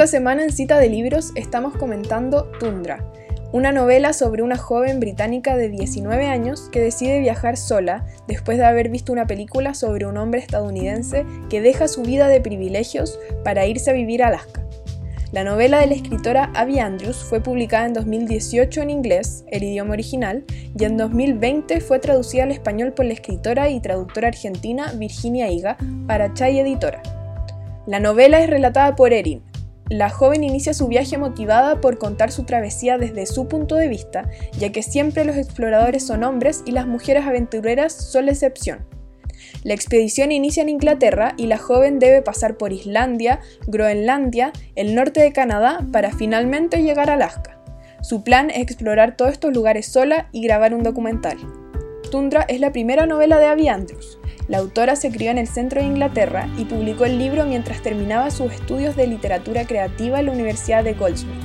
Esta semana en Cita de Libros estamos comentando Tundra, una novela sobre una joven británica de 19 años que decide viajar sola después de haber visto una película sobre un hombre estadounidense que deja su vida de privilegios para irse a vivir a Alaska. La novela de la escritora Abby Andrews fue publicada en 2018 en inglés, el idioma original, y en 2020 fue traducida al español por la escritora y traductora argentina Virginia Higa para Chai Editora. La novela es relatada por Erin, la joven inicia su viaje motivada por contar su travesía desde su punto de vista, ya que siempre los exploradores son hombres y las mujeres aventureras son la excepción. La expedición inicia en Inglaterra y la joven debe pasar por Islandia, Groenlandia, el norte de Canadá para finalmente llegar a Alaska. Su plan es explorar todos estos lugares sola y grabar un documental. Tundra es la primera novela de Abby Andrews, la autora se crió en el centro de Inglaterra y publicó el libro mientras terminaba sus estudios de literatura creativa en la Universidad de Goldsmith.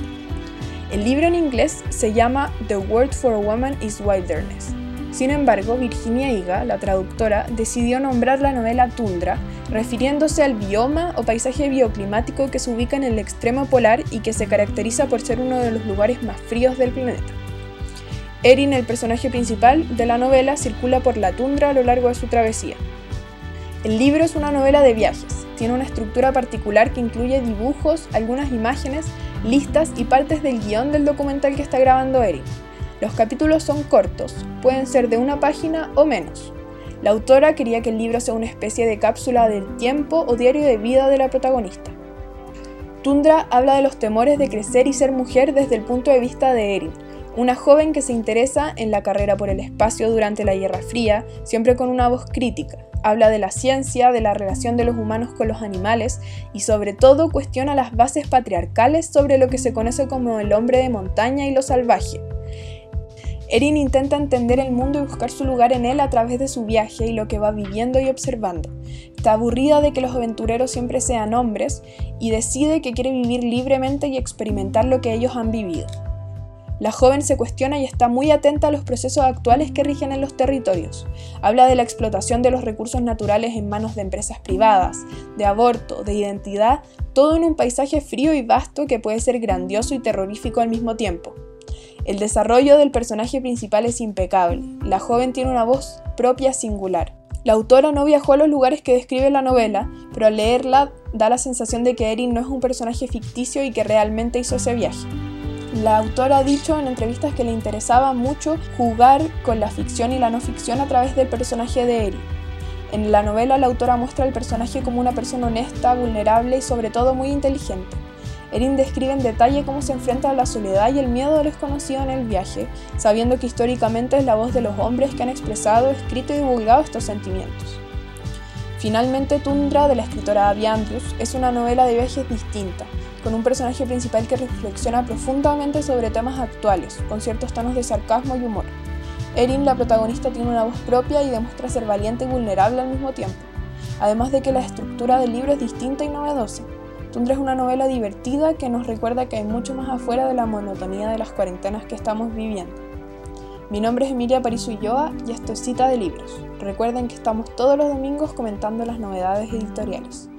El libro en inglés se llama The Word for a Woman is Wilderness. Sin embargo, Virginia Higa, la traductora, decidió nombrar la novela Tundra, refiriéndose al bioma o paisaje bioclimático que se ubica en el extremo polar y que se caracteriza por ser uno de los lugares más fríos del planeta. Erin, el personaje principal de la novela, circula por la tundra a lo largo de su travesía. El libro es una novela de viajes. Tiene una estructura particular que incluye dibujos, algunas imágenes, listas y partes del guion del documental que está grabando Erin. Los capítulos son cortos, pueden ser de una página o menos. La autora quería que el libro sea una especie de cápsula del tiempo o diario de vida de la protagonista. Tundra habla de los temores de crecer y ser mujer desde el punto de vista de Erin, una joven que se interesa en la carrera por el espacio durante la Guerra Fría, siempre con una voz crítica, habla de la ciencia, de la relación de los humanos con los animales y sobre todo cuestiona las bases patriarcales sobre lo que se conoce como el hombre de montaña y lo salvaje. Erin intenta entender el mundo y buscar su lugar en él a través de su viaje y lo que va viviendo y observando. Está aburrida de que los aventureros siempre sean hombres y decide que quiere vivir libremente y experimentar lo que ellos han vivido. La joven se cuestiona y está muy atenta a los procesos actuales que rigen en los territorios. Habla de la explotación de los recursos naturales en manos de empresas privadas, de aborto, de identidad, todo en un paisaje frío y vasto que puede ser grandioso y terrorífico al mismo tiempo. El desarrollo del personaje principal es impecable. La joven tiene una voz propia singular. La autora no viajó a los lugares que describe la novela, pero al leerla da la sensación de que Erin no es un personaje ficticio y que realmente hizo ese viaje. La autora ha dicho en entrevistas que le interesaba mucho jugar con la ficción y la no ficción a través del personaje de Eri. En la novela la autora muestra al personaje como una persona honesta, vulnerable y sobre todo muy inteligente. Erin describe en detalle cómo se enfrenta a la soledad y el miedo desconocido en el viaje, sabiendo que históricamente es la voz de los hombres que han expresado, escrito y divulgado estos sentimientos. Finalmente, Tundra, de la escritora Abby Andrews, es una novela de viajes distinta, con un personaje principal que reflexiona profundamente sobre temas actuales, con ciertos tonos de sarcasmo y humor. Erin, la protagonista, tiene una voz propia y demuestra ser valiente y vulnerable al mismo tiempo, además de que la estructura del libro es distinta y novedosa. Tundra es una novela divertida que nos recuerda que hay mucho más afuera de la monotonía de las cuarentenas que estamos viviendo. Mi nombre es Emilia París Ulloa y esto es Cita de Libros. Recuerden que estamos todos los domingos comentando las novedades editoriales.